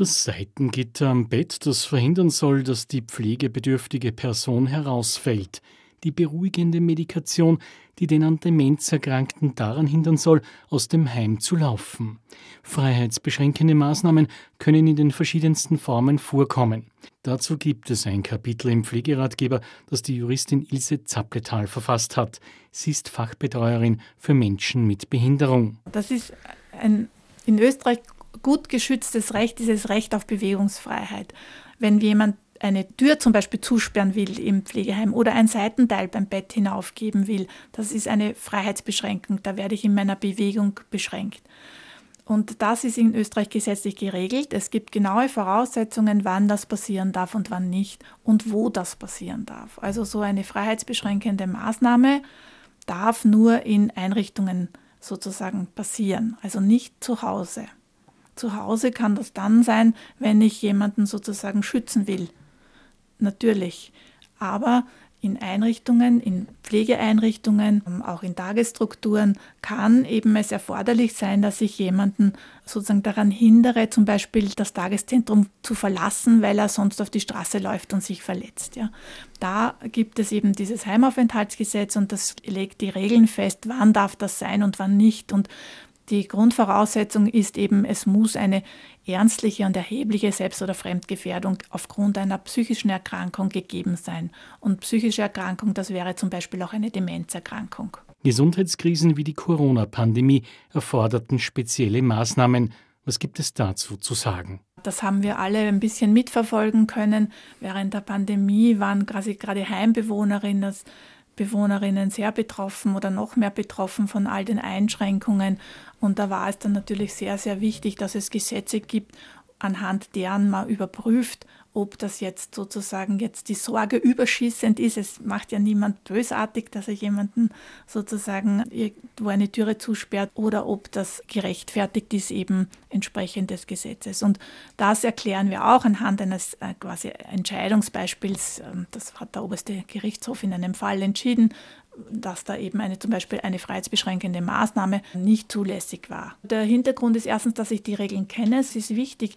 Das Seitengitter am Bett, das verhindern soll, dass die pflegebedürftige Person herausfällt. Die beruhigende Medikation, die den an Demenz Erkrankten daran hindern soll, aus dem Heim zu laufen. Freiheitsbeschränkende Maßnahmen können in den verschiedensten Formen vorkommen. Dazu gibt es ein Kapitel im Pflegeratgeber, das die Juristin Ilse Zappletal verfasst hat. Sie ist Fachbetreuerin für Menschen mit Behinderung. Das ist ein in Österreich gut geschütztes Recht, dieses Recht auf Bewegungsfreiheit. Wenn jemand eine Tür zum Beispiel zusperren will im Pflegeheim oder ein Seitenteil beim Bett hinaufgeben will, das ist eine Freiheitsbeschränkung. Da werde ich in meiner Bewegung beschränkt. Und das ist in Österreich gesetzlich geregelt. Es gibt genaue Voraussetzungen, wann das passieren darf und wann nicht und wo das passieren darf. Also so eine freiheitsbeschränkende Maßnahme darf nur in Einrichtungen sozusagen passieren, also nicht zu Hause. Zu Hause kann das dann sein, wenn ich jemanden sozusagen schützen will. Natürlich. Aber in Einrichtungen, in Pflegeeinrichtungen, auch in Tagesstrukturen kann eben es erforderlich sein, dass ich jemanden sozusagen daran hindere, zum Beispiel das Tageszentrum zu verlassen, weil er sonst auf die Straße läuft und sich verletzt. Ja. Da gibt es eben dieses Heimaufenthaltsgesetz und das legt die Regeln fest, wann darf das sein und wann nicht. Und die Grundvoraussetzung ist eben, es muss eine ernstliche und erhebliche Selbst- oder Fremdgefährdung aufgrund einer psychischen Erkrankung gegeben sein. Und psychische Erkrankung, das wäre zum Beispiel auch eine Demenzerkrankung. Gesundheitskrisen wie die Corona-Pandemie erforderten spezielle Maßnahmen. Was gibt es dazu zu sagen? Das haben wir alle ein bisschen mitverfolgen können. Während der Pandemie waren quasi gerade Heimbewohnerinnen Bewohnerinnen sehr betroffen oder noch mehr betroffen von all den Einschränkungen. Und da war es dann natürlich sehr, sehr wichtig, dass es Gesetze gibt, anhand deren man überprüft, ob das jetzt sozusagen jetzt die Sorge überschießend ist. Es macht ja niemand bösartig, dass er jemanden sozusagen irgendwo eine Türe zusperrt oder ob das gerechtfertigt ist eben entsprechend des Gesetzes. Und das erklären wir auch anhand eines äh, quasi Entscheidungsbeispiels. Ähm, das hat der oberste Gerichtshof in einem Fall entschieden, dass da eben eine zum Beispiel eine freiheitsbeschränkende Maßnahme nicht zulässig war. Der Hintergrund ist erstens, dass ich die Regeln kenne. Es ist wichtig,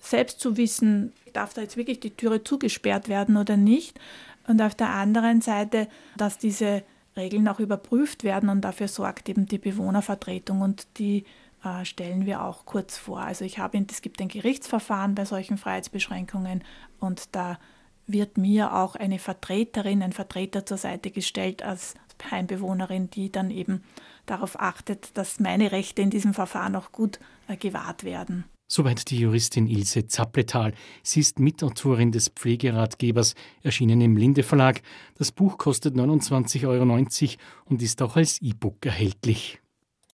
selbst zu wissen, darf da jetzt wirklich die Türe zugesperrt werden oder nicht. Und auf der anderen Seite, dass diese Regeln auch überprüft werden und dafür sorgt eben die Bewohnervertretung und die äh, stellen wir auch kurz vor. Also ich habe, es gibt ein Gerichtsverfahren bei solchen Freiheitsbeschränkungen und da wird mir auch eine Vertreterin, ein Vertreter zur Seite gestellt als Heimbewohnerin, die dann eben darauf achtet, dass meine Rechte in diesem Verfahren auch gut äh, gewahrt werden. Soweit die Juristin Ilse Zappletal. Sie ist Mitautorin des Pflegeratgebers, erschienen im Linde Verlag. Das Buch kostet 29,90 Euro und ist auch als E-Book erhältlich.